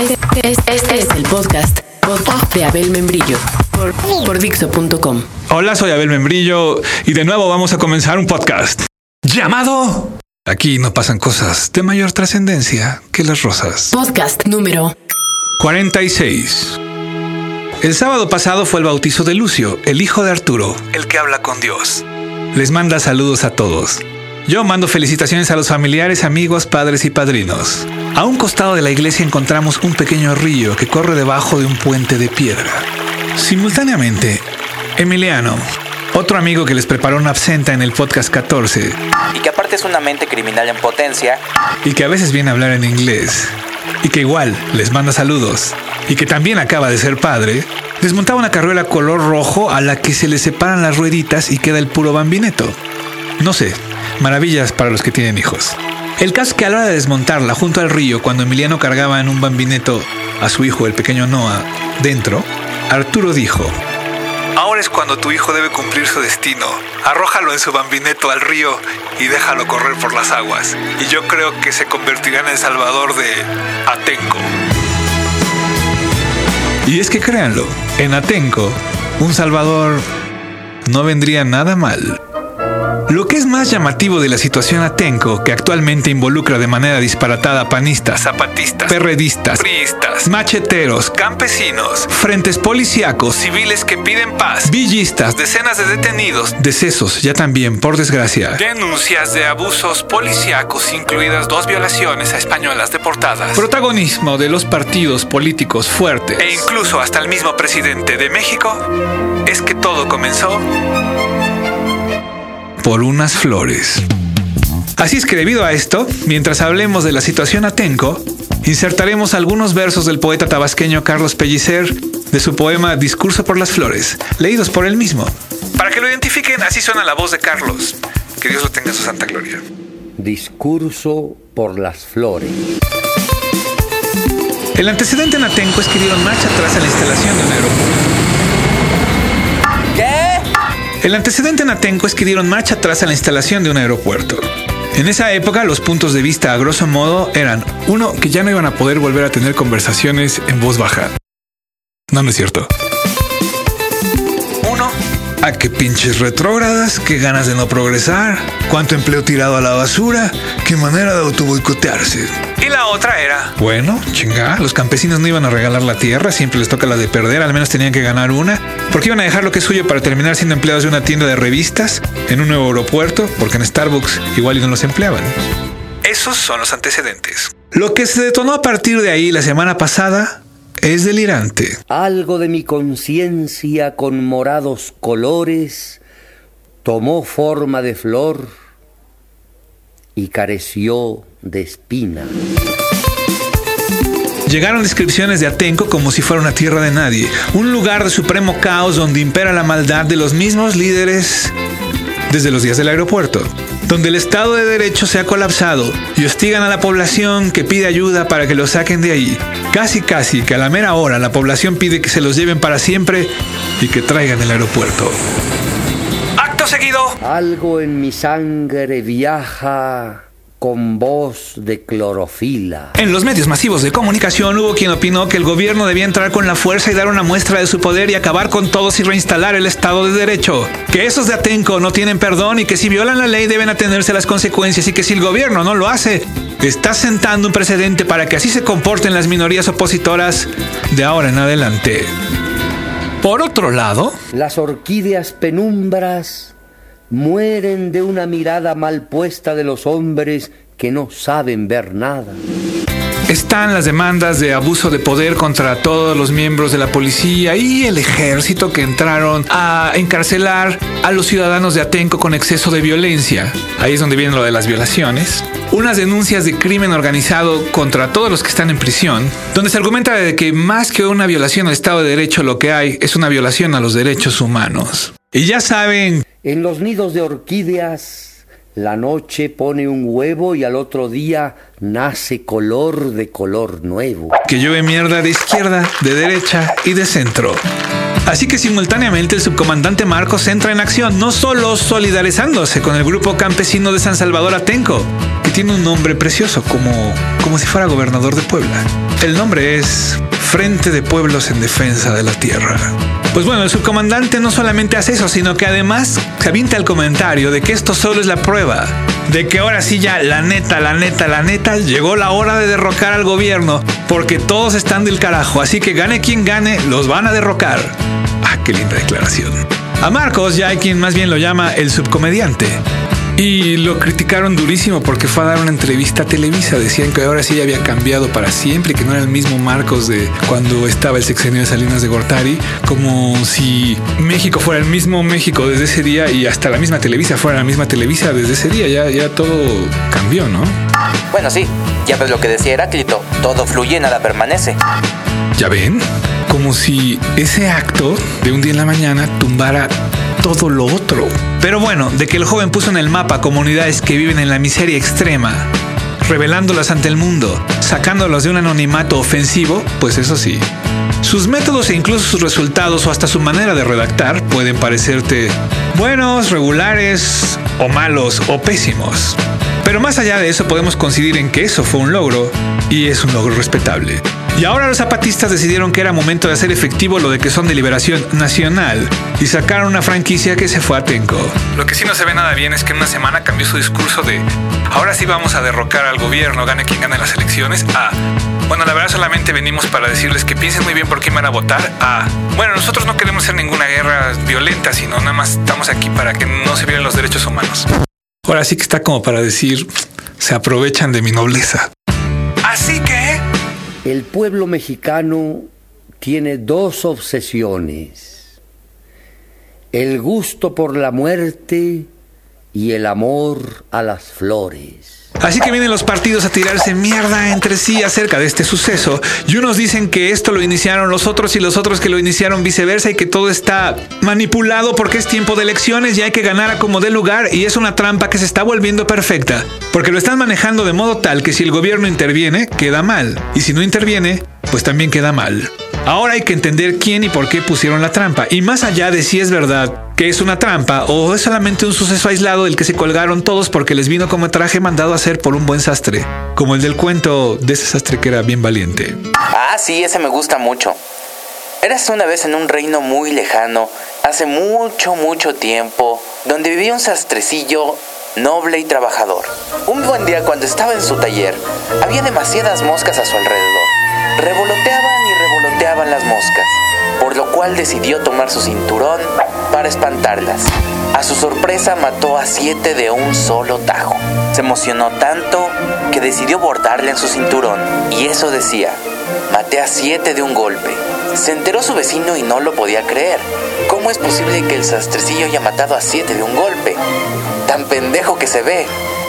Este, es el podcast, podcast de Abel Membrillo por, por Dixo.com. Hola, soy Abel Membrillo y de nuevo vamos a comenzar un podcast llamado Aquí no pasan cosas de mayor trascendencia que las rosas. Podcast número 46. El sábado pasado fue el bautizo de Lucio, el hijo de Arturo, el que habla con Dios. Les manda saludos a todos. Yo mando felicitaciones a los familiares, amigos, padres y padrinos. A un costado de la iglesia encontramos un pequeño río que corre debajo de un puente de piedra. Simultáneamente, Emiliano, otro amigo que les preparó una absenta en el podcast 14 y que aparte es una mente criminal en potencia, y que a veces viene a hablar en inglés y que igual les manda saludos y que también acaba de ser padre, desmontaba una carruela color rojo a la que se le separan las rueditas y queda el puro bambineto. No sé, maravillas para los que tienen hijos. El caso es que a la hora de desmontarla junto al río, cuando Emiliano cargaba en un bambineto a su hijo, el pequeño Noah, dentro, Arturo dijo, Ahora es cuando tu hijo debe cumplir su destino. Arrójalo en su bambineto al río y déjalo correr por las aguas. Y yo creo que se convertirá en el salvador de Atenco. Y es que créanlo, en Atenco, un salvador no vendría nada mal. Lo que es más llamativo de la situación atenco, que actualmente involucra de manera disparatada a panistas, zapatistas, perredistas, priistas, macheteros, campesinos, frentes policíacos, civiles que piden paz, villistas, decenas de detenidos, decesos, ya también, por desgracia, denuncias de abusos policíacos, incluidas dos violaciones a españolas deportadas, protagonismo de los partidos políticos fuertes. E incluso hasta el mismo presidente de México, es que todo comenzó por unas flores. Así es que debido a esto, mientras hablemos de la situación atenco, insertaremos algunos versos del poeta tabasqueño Carlos Pellicer de su poema Discurso por las Flores, leídos por él mismo. Para que lo identifiquen, así suena la voz de Carlos. Que Dios lo tenga en su santa gloria. Discurso por las flores. El antecedente en Atenco es que dieron marcha atrás a la instalación de un aeropuerto. El antecedente en Atenco es que dieron marcha atrás a la instalación de un aeropuerto. En esa época los puntos de vista a grosso modo eran, uno, que ya no iban a poder volver a tener conversaciones en voz baja. No, no es cierto. Uno, a qué pinches retrógradas, qué ganas de no progresar, cuánto empleo tirado a la basura, qué manera de autoboicotearse. Y la otra era, bueno, chinga, los campesinos no iban a regalar la tierra, siempre les toca la de perder, al menos tenían que ganar una, porque iban a dejar lo que es suyo para terminar siendo empleados de una tienda de revistas, en un nuevo aeropuerto, porque en Starbucks igual y no los empleaban. Esos son los antecedentes. Lo que se detonó a partir de ahí la semana pasada es delirante. Algo de mi conciencia con morados colores tomó forma de flor y careció de espina. Llegaron descripciones de Atenco como si fuera una tierra de nadie, un lugar de supremo caos donde impera la maldad de los mismos líderes desde los días del aeropuerto, donde el Estado de Derecho se ha colapsado y hostigan a la población que pide ayuda para que los saquen de ahí. Casi casi que a la mera hora la población pide que se los lleven para siempre y que traigan el aeropuerto. Acto seguido, Algo en mi sangre viaja con voz de clorofila. En los medios masivos de comunicación hubo quien opinó que el gobierno debía entrar con la fuerza y dar una muestra de su poder y acabar con todos y reinstalar el Estado de Derecho. Que esos de Atenco no tienen perdón y que si violan la ley deben atenerse a las consecuencias y que si el gobierno no lo hace, está sentando un precedente para que así se comporten las minorías opositoras de ahora en adelante. Por otro lado, Las orquídeas penumbras mueren de una mirada mal puesta de los hombres que no saben ver nada. Están las demandas de abuso de poder contra todos los miembros de la policía y el ejército que entraron a encarcelar a los ciudadanos de Atenco con exceso de violencia. Ahí es donde viene lo de las violaciones. Unas denuncias de crimen organizado contra todos los que están en prisión, donde se argumenta de que más que una violación al Estado de Derecho lo que hay es una violación a los derechos humanos. Y ya saben En los nidos de orquídeas, la noche pone un huevo y al otro día nace color de color nuevo. que llueve mierda de izquierda, de derecha y de centro. Así que simultáneamente el subcomandante Marcos entra en acción, no solo solidarizándose con el grupo campesino de San Salvador Atenco, que tiene un nombre precioso, como, como si fuera gobernador de Puebla. El nombre es Frente de Pueblos en Defensa de la Tierra. Pues bueno, el subcomandante no solamente hace eso, sino que además se avienta el comentario de que esto solo es la prueba, de que ahora sí ya, la neta, la neta, la neta, llegó la hora de derrocar al gobierno, porque todos están del carajo, así que gane quien gane, los van a derrocar. Ah, qué linda declaración. A Marcos ya hay quien más bien lo llama el subcomediante. Y lo criticaron durísimo porque fue a dar una entrevista a Televisa. Decían que ahora sí había cambiado para siempre, que no era el mismo Marcos de cuando estaba el sexenio de Salinas de Gortari, como si México fuera el mismo México desde ese día y hasta la misma Televisa fuera la misma Televisa desde ese día. Ya, ya todo cambió, ¿no? Bueno, sí, ya ves lo que decía Heráclito, todo fluye, nada permanece. ¿Ya ven? Como si ese acto de un día en la mañana tumbara todo lo otro. Pero bueno, de que el joven puso en el mapa comunidades que viven en la miseria extrema, revelándolas ante el mundo, sacándolas de un anonimato ofensivo, pues eso sí. Sus métodos e incluso sus resultados o hasta su manera de redactar pueden parecerte buenos, regulares o malos o pésimos. Pero más allá de eso podemos coincidir en que eso fue un logro y es un logro respetable. Y ahora los zapatistas decidieron que era momento de hacer efectivo lo de que son de liberación nacional y sacaron una franquicia que se fue a Tenco. Lo que sí no se ve nada bien es que en una semana cambió su discurso de ahora sí vamos a derrocar al gobierno, gane quien gane las elecciones, a bueno, la verdad solamente venimos para decirles que piensen muy bien por quién van a votar, a bueno, nosotros no queremos hacer ninguna guerra violenta, sino nada más estamos aquí para que no se violen los derechos humanos. Ahora sí que está como para decir, se aprovechan de mi nobleza. El pueblo mexicano tiene dos obsesiones, el gusto por la muerte y el amor a las flores. Así que vienen los partidos a tirarse mierda entre sí acerca de este suceso. Y unos dicen que esto lo iniciaron los otros y los otros que lo iniciaron viceversa y que todo está manipulado porque es tiempo de elecciones y hay que ganar a como dé lugar y es una trampa que se está volviendo perfecta. Porque lo están manejando de modo tal que si el gobierno interviene, queda mal. Y si no interviene, pues también queda mal. Ahora hay que entender quién y por qué pusieron la trampa. Y más allá de si es verdad que es una trampa o es solamente un suceso aislado del que se colgaron todos porque les vino como traje mandado a hacer por un buen sastre. Como el del cuento de ese sastre que era bien valiente. Ah, sí, ese me gusta mucho. Eras una vez en un reino muy lejano, hace mucho, mucho tiempo, donde vivía un sastrecillo noble y trabajador. Un buen día cuando estaba en su taller, había demasiadas moscas a su alrededor. Revoloteaban las moscas, por lo cual decidió tomar su cinturón para espantarlas. A su sorpresa mató a siete de un solo tajo. Se emocionó tanto que decidió bordarle en su cinturón, y eso decía, maté a siete de un golpe. Se enteró su vecino y no lo podía creer. ¿Cómo es posible que el sastrecillo haya matado a siete de un golpe? Tan pendejo que se ve.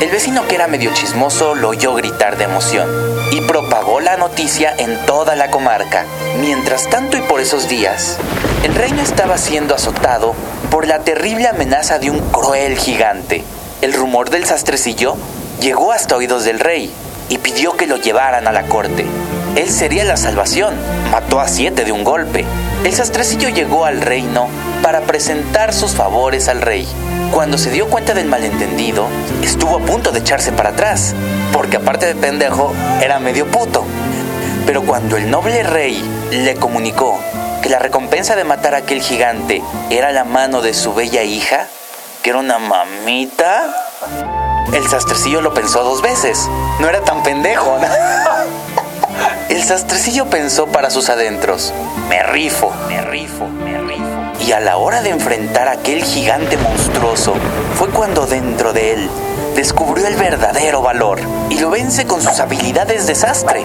El vecino que era medio chismoso lo oyó gritar de emoción y propagó la noticia en toda la comarca. Mientras tanto y por esos días, el reino estaba siendo azotado por la terrible amenaza de un cruel gigante. El rumor del sastrecillo llegó hasta oídos del rey y pidió que lo llevaran a la corte. Él sería la salvación. Mató a siete de un golpe. El sastrecillo llegó al reino para presentar sus favores al rey. Cuando se dio cuenta del malentendido, estuvo a punto de echarse para atrás, porque aparte de pendejo, era medio puto. Pero cuando el noble rey le comunicó que la recompensa de matar a aquel gigante era la mano de su bella hija, que era una mamita, el sastrecillo lo pensó dos veces. No era tan pendejo. El sastrecillo pensó para sus adentros, me rifo, me rifo, me rifo. Y a la hora de enfrentar a aquel gigante monstruoso, fue cuando dentro de él descubrió el verdadero valor y lo vence con sus habilidades de sastre.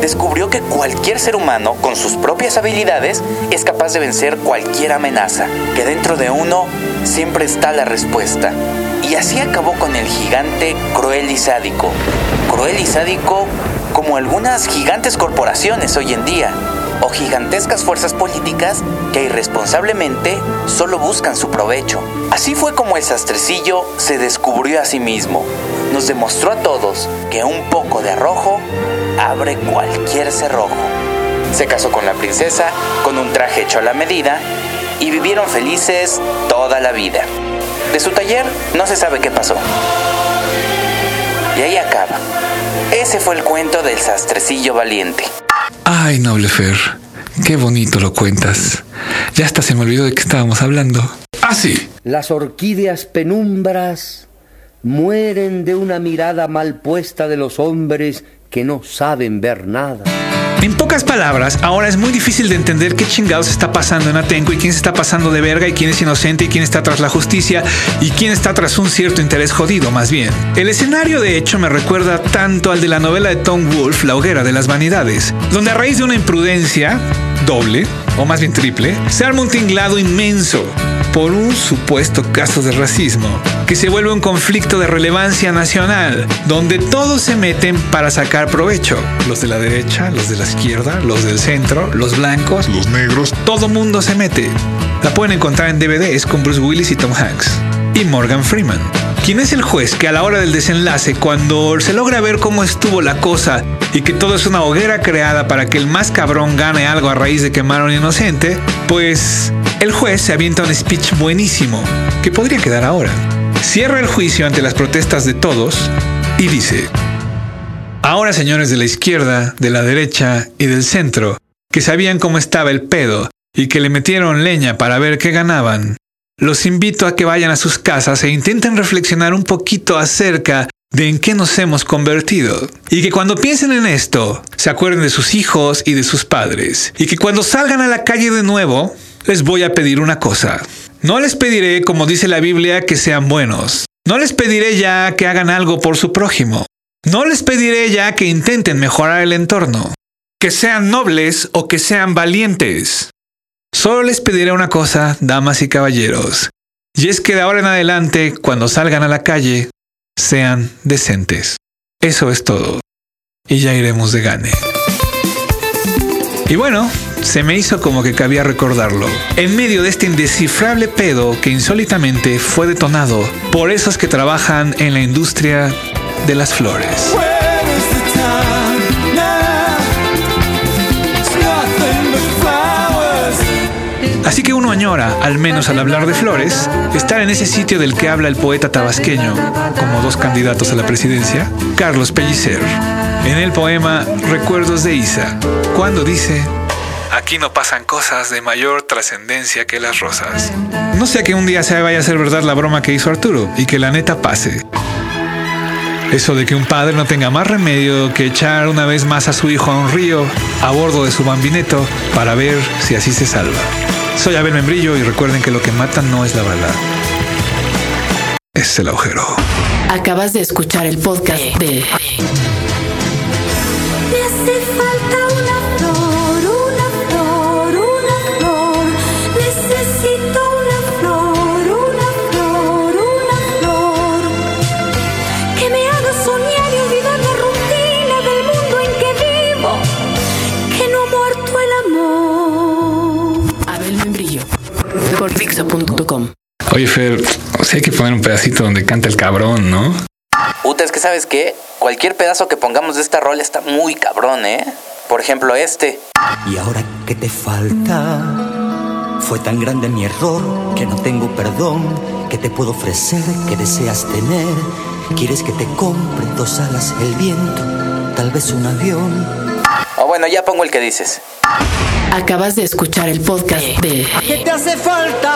Descubrió que cualquier ser humano con sus propias habilidades es capaz de vencer cualquier amenaza, que dentro de uno siempre está la respuesta. Y así acabó con el gigante cruel y sádico. Cruel y sádico como algunas gigantes corporaciones hoy en día, o gigantescas fuerzas políticas que irresponsablemente solo buscan su provecho. Así fue como el sastrecillo se descubrió a sí mismo. Nos demostró a todos que un poco de arrojo abre cualquier cerrojo. Se casó con la princesa, con un traje hecho a la medida, y vivieron felices toda la vida. De su taller no se sabe qué pasó. Y ahí acaba. Ese fue el cuento del sastrecillo valiente. Ay, noble Fer, qué bonito lo cuentas. Ya hasta se me olvidó de qué estábamos hablando. Ah, sí. Las orquídeas penumbras mueren de una mirada mal puesta de los hombres que no saben ver nada. En pocas palabras, ahora es muy difícil de entender qué chingados está pasando en Atenco y quién se está pasando de verga y quién es inocente y quién está tras la justicia y quién está tras un cierto interés jodido, más bien. El escenario, de hecho, me recuerda tanto al de la novela de Tom Wolfe, La hoguera de las vanidades, donde a raíz de una imprudencia doble, o más bien triple, se arma un tinglado inmenso por un supuesto caso de racismo, que se vuelve un conflicto de relevancia nacional, donde todos se meten para sacar provecho. Los de la derecha, los de la izquierda, los del centro, los blancos, los negros, todo mundo se mete. La pueden encontrar en DVDs con Bruce Willis y Tom Hanks. Y Morgan Freeman. quien es el juez que a la hora del desenlace, cuando se logra ver cómo estuvo la cosa y que todo es una hoguera creada para que el más cabrón gane algo a raíz de quemar a un inocente, pues el juez se avienta un speech buenísimo, que podría quedar ahora. Cierra el juicio ante las protestas de todos y dice, Ahora señores de la izquierda, de la derecha y del centro, que sabían cómo estaba el pedo y que le metieron leña para ver qué ganaban, los invito a que vayan a sus casas e intenten reflexionar un poquito acerca de en qué nos hemos convertido. Y que cuando piensen en esto, se acuerden de sus hijos y de sus padres. Y que cuando salgan a la calle de nuevo, les voy a pedir una cosa. No les pediré, como dice la Biblia, que sean buenos. No les pediré ya que hagan algo por su prójimo. No les pediré ya que intenten mejorar el entorno. Que sean nobles o que sean valientes. Solo les pediré una cosa, damas y caballeros. Y es que de ahora en adelante, cuando salgan a la calle, sean decentes. Eso es todo. Y ya iremos de gane. Y bueno, se me hizo como que cabía recordarlo. En medio de este indescifrable pedo que insólitamente fue detonado por esos que trabajan en la industria de las flores. Así que uno añora, al menos al hablar de flores, estar en ese sitio del que habla el poeta tabasqueño, como dos candidatos a la presidencia, Carlos Pellicer, en el poema Recuerdos de Isa, cuando dice, Aquí no pasan cosas de mayor trascendencia que las rosas. No sea que un día se vaya a ser verdad la broma que hizo Arturo y que la neta pase. Eso de que un padre no tenga más remedio que echar una vez más a su hijo a un río a bordo de su bambineto para ver si así se salva. Soy Abel Membrillo y recuerden que lo que mata no es la bala. Es el agujero. Acabas de escuchar el podcast de Oye, Fer, o sea, hay que poner un pedacito donde canta el cabrón, ¿no? Puta, es que sabes qué? Cualquier pedazo que pongamos de esta rol está muy cabrón, ¿eh? Por ejemplo, este. ¿Y ahora qué te falta? Fue tan grande mi error que no tengo perdón. ¿Qué te puedo ofrecer? ¿Qué deseas tener? ¿Quieres que te compre dos alas, el viento? Tal vez un avión. O bueno, ya pongo el que dices. Acabas de escuchar el podcast de ¿Qué te hace falta